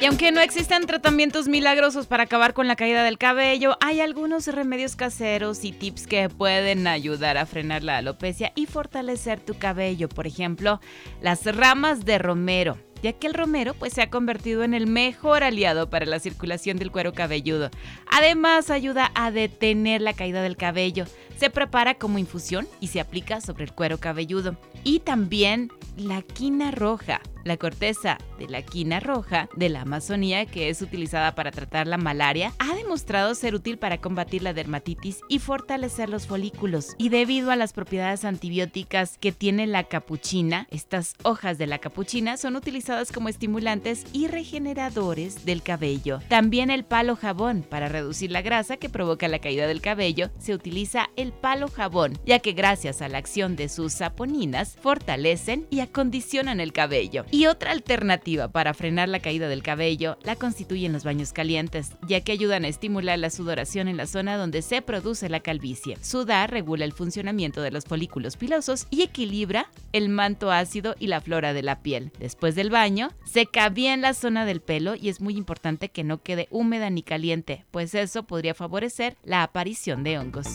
Y aunque no existen tratamientos milagrosos para acabar con la caída del cabello, hay algunos remedios caseros y tips que pueden ayudar a frenar la alopecia y fortalecer tu cabello. Por ejemplo, las ramas de romero ya que el romero pues, se ha convertido en el mejor aliado para la circulación del cuero cabelludo. Además, ayuda a detener la caída del cabello. Se prepara como infusión y se aplica sobre el cuero cabelludo. Y también la quina roja, la corteza de la quina roja de la Amazonía, que es utilizada para tratar la malaria, ha demostrado ser útil para combatir la dermatitis y fortalecer los folículos. Y debido a las propiedades antibióticas que tiene la capuchina, estas hojas de la capuchina son utilizadas como estimulantes y regeneradores del cabello. También el palo jabón, para reducir la grasa que provoca la caída del cabello, se utiliza el palo jabón, ya que gracias a la acción de sus saponinas fortalecen y acondicionan el cabello. Y otra alternativa para frenar la caída del cabello la constituyen los baños calientes, ya que ayudan a estimular la sudoración en la zona donde se produce la calvicie. Sudar regula el funcionamiento de los folículos pilosos y equilibra el manto ácido y la flora de la piel. Después del baño, seca bien la zona del pelo y es muy importante que no quede húmeda ni caliente, pues eso podría favorecer la aparición de hongos.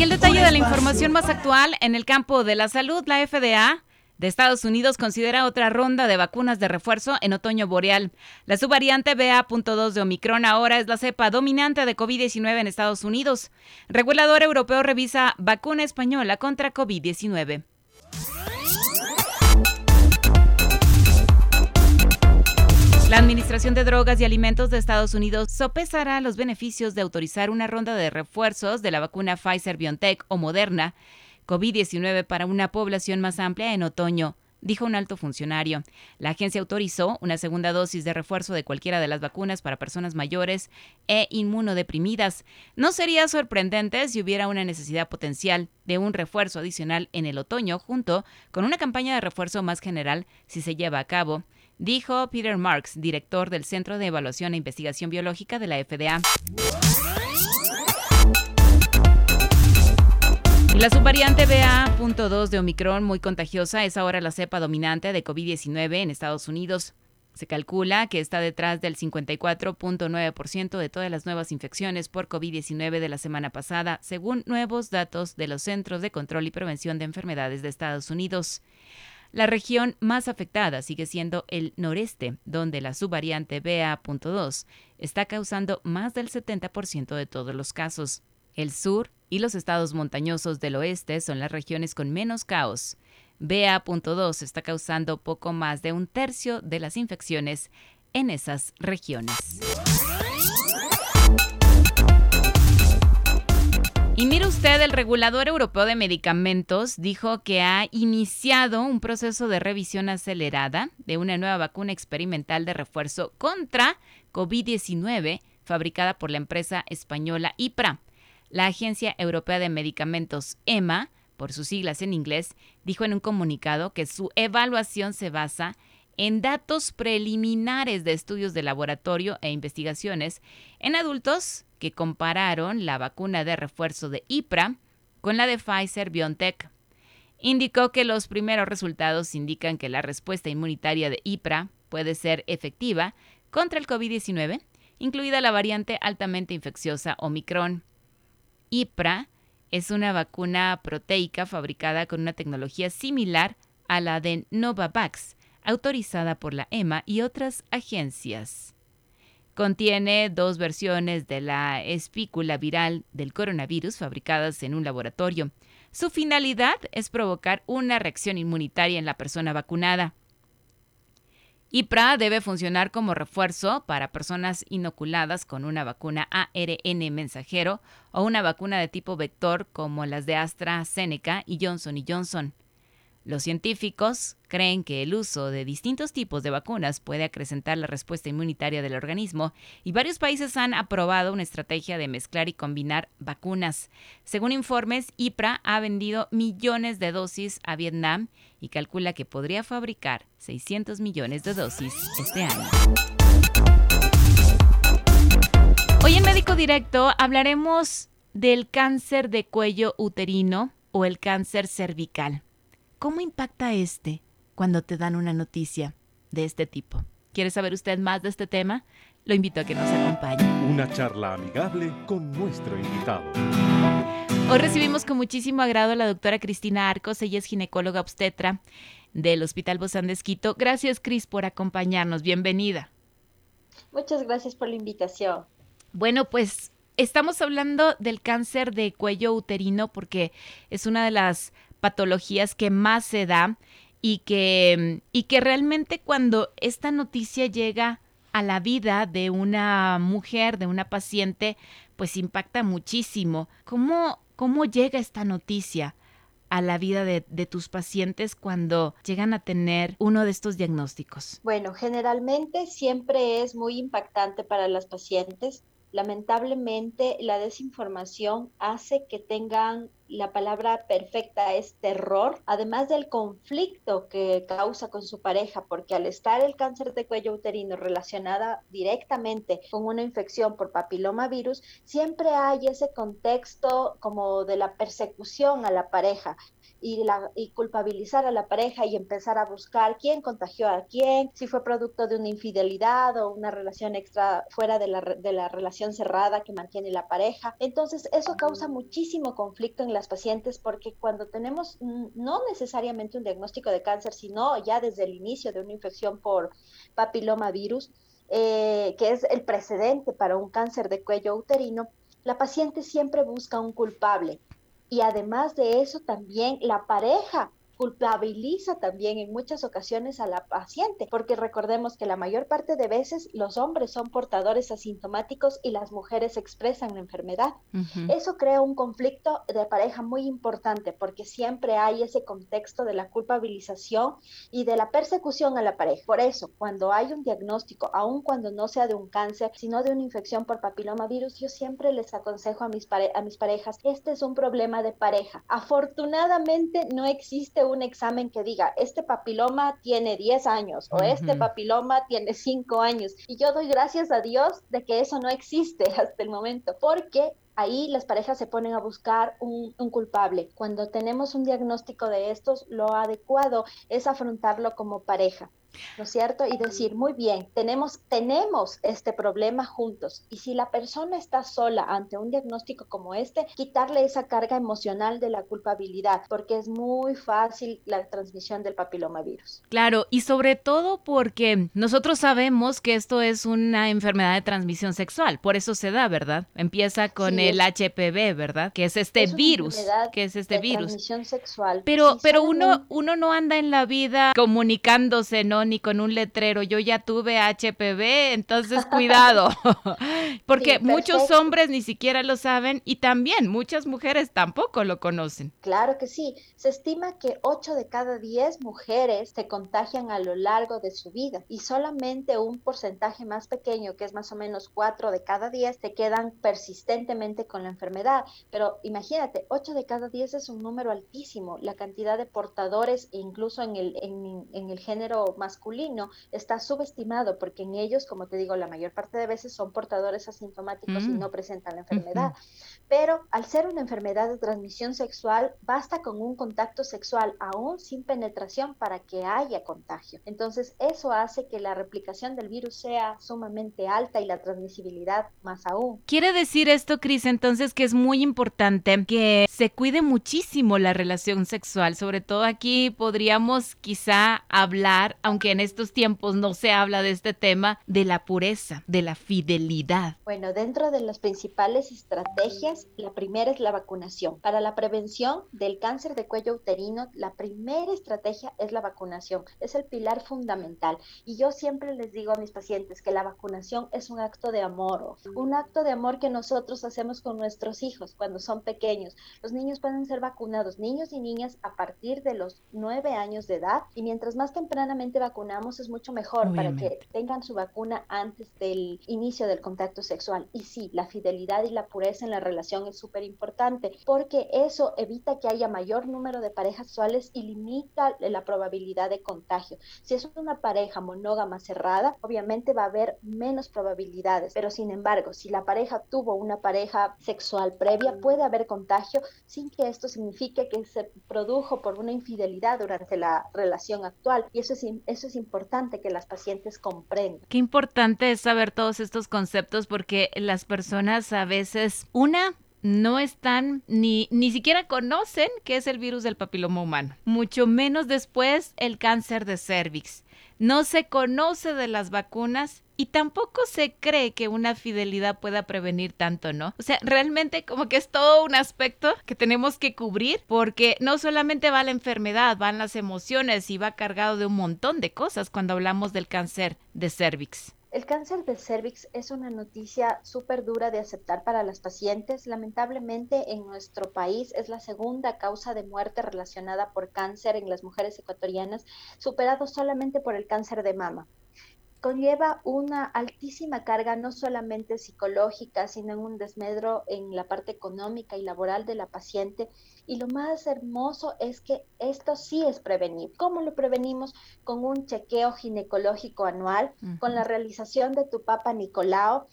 Aquí el detalle de la información más actual en el campo de la salud, la FDA de Estados Unidos considera otra ronda de vacunas de refuerzo en otoño boreal. La subvariante BA.2 de Omicron ahora es la cepa dominante de COVID-19 en Estados Unidos. Regulador europeo revisa vacuna española contra COVID-19. La Administración de Drogas y Alimentos de Estados Unidos sopesará los beneficios de autorizar una ronda de refuerzos de la vacuna Pfizer BioNTech o Moderna COVID-19 para una población más amplia en otoño dijo un alto funcionario. La agencia autorizó una segunda dosis de refuerzo de cualquiera de las vacunas para personas mayores e inmunodeprimidas. No sería sorprendente si hubiera una necesidad potencial de un refuerzo adicional en el otoño junto con una campaña de refuerzo más general si se lleva a cabo dijo Peter Marks, director del Centro de Evaluación e Investigación Biológica de la FDA. La subvariante BA.2 de Omicron, muy contagiosa, es ahora la cepa dominante de COVID-19 en Estados Unidos. Se calcula que está detrás del 54.9% de todas las nuevas infecciones por COVID-19 de la semana pasada, según nuevos datos de los Centros de Control y Prevención de Enfermedades de Estados Unidos. La región más afectada sigue siendo el noreste, donde la subvariante BA.2 está causando más del 70% de todos los casos. El sur y los estados montañosos del oeste son las regiones con menos caos. BA.2 está causando poco más de un tercio de las infecciones en esas regiones. Y mire usted, el regulador europeo de medicamentos dijo que ha iniciado un proceso de revisión acelerada de una nueva vacuna experimental de refuerzo contra COVID-19 fabricada por la empresa española IPRA. La Agencia Europea de Medicamentos, EMA, por sus siglas en inglés, dijo en un comunicado que su evaluación se basa en datos preliminares de estudios de laboratorio e investigaciones en adultos que compararon la vacuna de refuerzo de IPRA con la de Pfizer BioNTech. Indicó que los primeros resultados indican que la respuesta inmunitaria de IPRA puede ser efectiva contra el COVID-19, incluida la variante altamente infecciosa Omicron. IPRA es una vacuna proteica fabricada con una tecnología similar a la de Novavax, autorizada por la EMA y otras agencias. Contiene dos versiones de la espícula viral del coronavirus fabricadas en un laboratorio. Su finalidad es provocar una reacción inmunitaria en la persona vacunada. IPRA debe funcionar como refuerzo para personas inoculadas con una vacuna ARN mensajero o una vacuna de tipo vector como las de AstraZeneca y Johnson Johnson. Los científicos creen que el uso de distintos tipos de vacunas puede acrecentar la respuesta inmunitaria del organismo y varios países han aprobado una estrategia de mezclar y combinar vacunas. Según informes, IPRA ha vendido millones de dosis a Vietnam y calcula que podría fabricar 600 millones de dosis este año. Hoy en Médico Directo hablaremos del cáncer de cuello uterino o el cáncer cervical. ¿Cómo impacta este cuando te dan una noticia de este tipo? ¿Quiere saber usted más de este tema? Lo invito a que nos acompañe. Una charla amigable con nuestro invitado. Hoy recibimos con muchísimo agrado a la doctora Cristina Arcos. Ella es ginecóloga obstetra del Hospital Bozán de Esquito. Gracias, Cris, por acompañarnos. Bienvenida. Muchas gracias por la invitación. Bueno, pues estamos hablando del cáncer de cuello uterino porque es una de las patologías que más se da y que, y que realmente cuando esta noticia llega a la vida de una mujer, de una paciente, pues impacta muchísimo. ¿Cómo, cómo llega esta noticia a la vida de, de, tus pacientes cuando llegan a tener uno de estos diagnósticos? Bueno, generalmente siempre es muy impactante para las pacientes lamentablemente la desinformación hace que tengan la palabra perfecta es terror, además del conflicto que causa con su pareja, porque al estar el cáncer de cuello uterino relacionada directamente con una infección por papilomavirus, siempre hay ese contexto como de la persecución a la pareja y, la, y culpabilizar a la pareja y empezar a buscar quién contagió a quién, si fue producto de una infidelidad o una relación extra fuera de la, de la relación cerrada que mantiene la pareja. Entonces, eso causa muchísimo conflicto en las pacientes porque cuando tenemos no necesariamente un diagnóstico de cáncer, sino ya desde el inicio de una infección por papilomavirus, eh, que es el precedente para un cáncer de cuello uterino, la paciente siempre busca un culpable y además de eso también la pareja culpabiliza también en muchas ocasiones a la paciente, porque recordemos que la mayor parte de veces los hombres son portadores asintomáticos y las mujeres expresan la enfermedad. Eso crea un conflicto de pareja muy importante, porque siempre hay ese contexto de la culpabilización y de la persecución a la pareja. Por eso, cuando hay un diagnóstico, aun cuando no sea de un cáncer, sino de una infección por papilomavirus, yo siempre les aconsejo a mis, a mis parejas, este es un problema de pareja. Afortunadamente no existe un examen que diga, este papiloma tiene 10 años o este papiloma tiene 5 años. Y yo doy gracias a Dios de que eso no existe hasta el momento, porque ahí las parejas se ponen a buscar un, culpable. Cuando tenemos un diagnóstico de estos, lo adecuado es afrontarlo como pareja. ¿no es cierto? Y decir, muy bien, tenemos, tenemos este problema juntos. Y si la persona está sola ante un diagnóstico como este, quitarle esa carga emocional de la culpabilidad, porque es muy fácil la transmisión del papilomavirus. Claro, y sobre todo porque nosotros sabemos que esto es una enfermedad de transmisión sexual, por eso se da, ¿verdad? Empieza con el HPV, ¿verdad? Que es este virus, que es este virus. Transmisión sexual. Pero, pero uno, uno no anda en la vida comunicándose, ¿no? ni con un letrero, yo ya tuve HPV, entonces cuidado, porque muchos hombres ni siquiera lo saben y también muchas mujeres tampoco lo conocen. Claro que sí, se estima que 8 de cada 10 mujeres se contagian a lo largo de su vida y solamente un porcentaje más pequeño, que es más o menos 4 de cada 10, se quedan persistentemente con la enfermedad. Pero imagínate, 8 de cada 10 es un número altísimo, la cantidad de portadores incluso en el, en, en el género masculino está subestimado porque en ellos, como te digo, la mayor parte de veces son portadores asintomáticos y mm. no presentan la enfermedad. Pero al ser una enfermedad de transmisión sexual, basta con un contacto sexual aún sin penetración para que haya contagio. Entonces, eso hace que la replicación del virus sea sumamente alta y la transmisibilidad más aún. Quiere decir esto, Cris, entonces que es muy importante que se cuide muchísimo la relación sexual. Sobre todo aquí podríamos quizá hablar, aunque que en estos tiempos no se habla de este tema, de la pureza, de la fidelidad. Bueno, dentro de las principales estrategias, la primera es la vacunación. Para la prevención del cáncer de cuello uterino, la primera estrategia es la vacunación. Es el pilar fundamental. Y yo siempre les digo a mis pacientes que la vacunación es un acto de amor, un acto de amor que nosotros hacemos con nuestros hijos cuando son pequeños. Los niños pueden ser vacunados, niños y niñas a partir de los nueve años de edad y mientras más tempranamente vacunamos es mucho mejor para que tengan su vacuna antes del inicio del contacto sexual. Y sí, la fidelidad y la pureza en la relación es súper importante porque eso evita que haya mayor número de parejas sexuales y limita la probabilidad de contagio. Si es una pareja monógama cerrada, obviamente va a haber menos probabilidades, pero sin embargo, si la pareja tuvo una pareja sexual previa, puede haber contagio sin que esto signifique que se produjo por una infidelidad durante la relación actual. Y eso es, eso es importante que las pacientes comprendan. Qué importante es saber todos estos conceptos porque las personas a veces, una, no están ni, ni siquiera conocen qué es el virus del papiloma humano, mucho menos después el cáncer de cervix. No se conoce de las vacunas y tampoco se cree que una fidelidad pueda prevenir tanto, ¿no? O sea, realmente como que es todo un aspecto que tenemos que cubrir porque no solamente va la enfermedad, van las emociones y va cargado de un montón de cosas cuando hablamos del cáncer de cervix. El cáncer de cervix es una noticia súper dura de aceptar para las pacientes. Lamentablemente en nuestro país es la segunda causa de muerte relacionada por cáncer en las mujeres ecuatorianas, superado solamente por el cáncer de mama conlleva una altísima carga no solamente psicológica, sino un desmedro en la parte económica y laboral de la paciente. Y lo más hermoso es que esto sí es prevenir. ¿Cómo lo prevenimos? Con un chequeo ginecológico anual, con la realización de tu Papa Nicolau.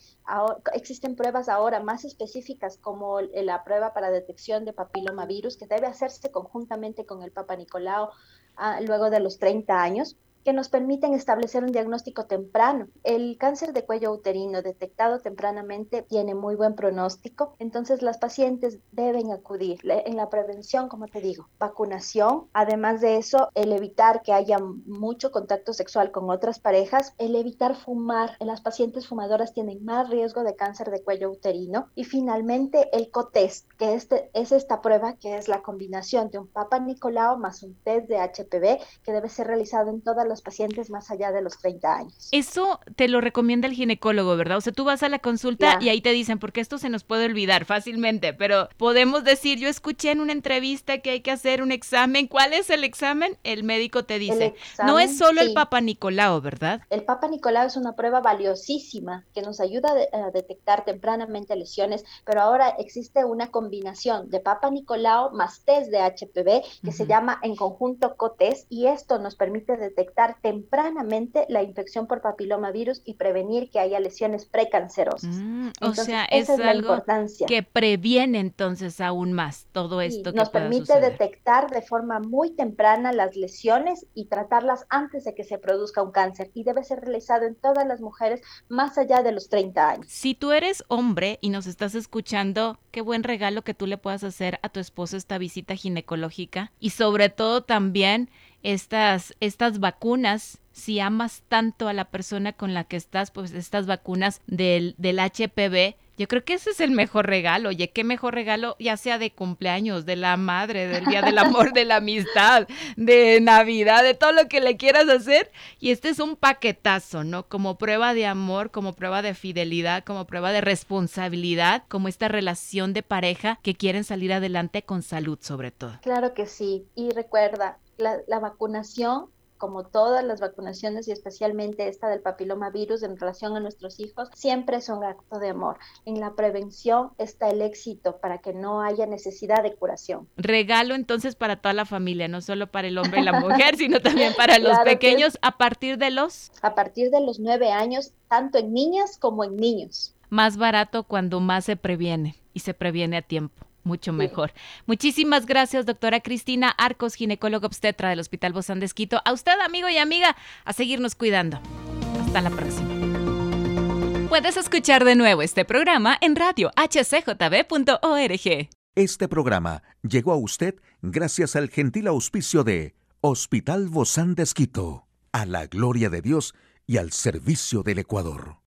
existen pruebas ahora más específicas como la prueba para detección de papilomavirus que debe hacerse conjuntamente con el Papa Nicolau ah, luego de los 30 años que nos permiten establecer un diagnóstico temprano. El cáncer de cuello uterino detectado tempranamente tiene muy buen pronóstico, entonces las pacientes deben acudir en la prevención, como te digo, vacunación, además de eso, el evitar que haya mucho contacto sexual con otras parejas, el evitar fumar, las pacientes fumadoras tienen más riesgo de cáncer de cuello uterino. Y finalmente el COTEST, que este, es esta prueba que es la combinación de un Papa Nicolau más un test de HPV que debe ser realizado en todas las pacientes más allá de los 30 años. Eso te lo recomienda el ginecólogo, ¿verdad? O sea, tú vas a la consulta y ahí te dicen, porque esto se nos puede olvidar fácilmente, pero podemos decir, yo escuché en una entrevista que hay que hacer un examen. ¿Cuál es el examen? El médico te dice. no es solo el Papa Nicolau, ¿verdad? El Papa Nicolau es una prueba valiosísima que nos ayuda a detectar tempranamente lesiones, pero ahora existe una combinación de Papa Nicolau más test de HPV que se llama en conjunto COTES y esto nos permite detectar tempranamente la infección por papilomavirus y prevenir que haya lesiones precancerosas. Mm, o sea, es, algo que previene entonces aún más todo esto. que nos permite detectar de forma muy temprana las lesiones y tratarlas antes de que se produzca un cáncer y debe ser realizado en todas las mujeres más allá de los 30 años. Si tú eres hombre y nos estás escuchando, qué buen regalo que tú le puedas hacer a tu esposo esta visita ginecológica y sobre todo también estas, estas vacunas, si amas tanto a la persona con la que estás, pues estas vacunas del, del HPV, yo creo que ese es el mejor regalo. Oye, qué mejor regalo, ya sea de cumpleaños, de la madre, del día del amor, de la amistad, de Navidad, de todo lo que le quieras hacer. Y este es un paquetazo, ¿no? Como prueba de amor, como prueba de fidelidad, como prueba de responsabilidad, como esta relación de pareja que quieren salir adelante con salud, sobre todo. Claro que sí. Y recuerda, la, vacunación, como todas las vacunaciones y especialmente esta del papilomavirus en relación a nuestros hijos, siempre es un acto de amor. En la prevención está el éxito para que no haya necesidad de curación. Regalo entonces para toda la familia, no solo para el hombre y la mujer, sino también para los pequeños a partir de los... A partir de los nueve años, tanto en niñas como en niños. Más barato cuando más se previene y se previene a tiempo mucho mejor. Muchísimas gracias, doctora Cristina Arcos, ginecóloga obstetra del Hospital Bozán de Esquito. A usted, amigo y amiga, a seguirnos cuidando. Hasta la próxima. Puedes escuchar de nuevo este programa en radio hcjb.org. Este programa llegó a usted gracias al gentil auspicio de Hospital Bozán de Esquito, a la gloria de Dios y al servicio del Ecuador.